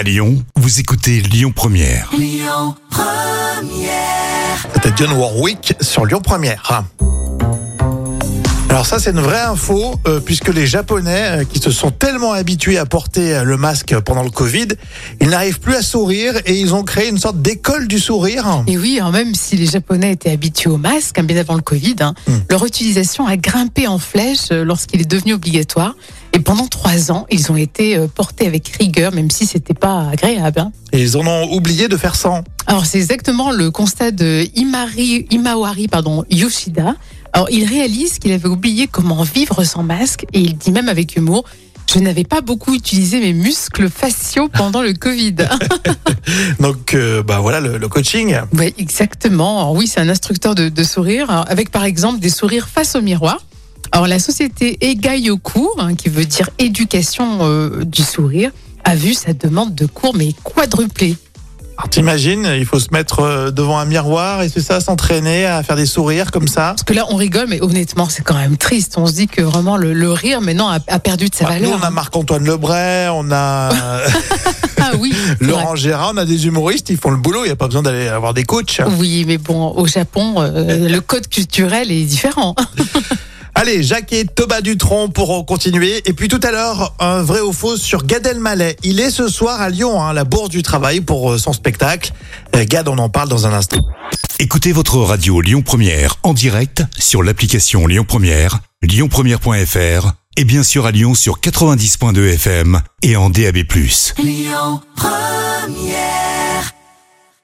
À Lyon, vous écoutez Lyon Première. C'était John Warwick sur Lyon Première. Alors ça c'est une vraie info euh, puisque les Japonais euh, qui se sont tellement habitués à porter euh, le masque pendant le Covid, ils n'arrivent plus à sourire et ils ont créé une sorte d'école du sourire. Et oui, hein, même si les Japonais étaient habitués au masque, hein, bien avant le Covid, hein, Hmm. leur utilisation a grimpé en flèche euh, lorsqu'il est devenu obligatoire. Et pendant trois ans, ils ont été euh, portés avec rigueur, même si c'était pas agréable. hein. Et ils en ont oublié de faire sans. Alors c'est exactement le constat de Imari, Imawari pardon, Yoshida. Alors il réalise qu'il avait oublié comment vivre sans masque et il dit même avec humour je n'avais pas beaucoup utilisé mes muscles faciaux pendant le Covid. Donc euh, bah voilà le, le coaching. Ouais, exactement. Alors oui, c'est un instructeur de, de sourire, avec par exemple des sourires face au miroir. Alors la société Egayoku, hein, qui veut dire éducation euh, du sourire, a vu sa demande de cours mais quadruplée. Alors t'imagines, il faut se mettre euh, devant un miroir et c'est ça, s'entraîner à faire des sourires comme ça? Parce que là, on rigole, mais honnêtement, c'est quand même triste. On se dit que vraiment le, le rire maintenant a, a perdu de sa Bah, nous valeur. on a Marc-Antoine Lebray, on a Ah oui. Laurent Gérard, on a des humoristes, ils font le boulot, il n'y a pas besoin d'aller avoir des coachs. Oui, mais bon, au Japon, euh, le code culturel est différent. Allez, Jacques et Thomas Dutronc pourront continuer. Et puis tout à l'heure, un vrai ou faux sur Gad Elmaleh. Il est ce soir à Lyon, hein, la Bourse du Travail pour euh, son spectacle. Euh, Gad, on en parle dans un instant. Écoutez votre radio Lyon Première en direct sur l'application Lyon Première, lyonpremière.fr et bien sûr à Lyon sur 90.2 FM et en DAB+.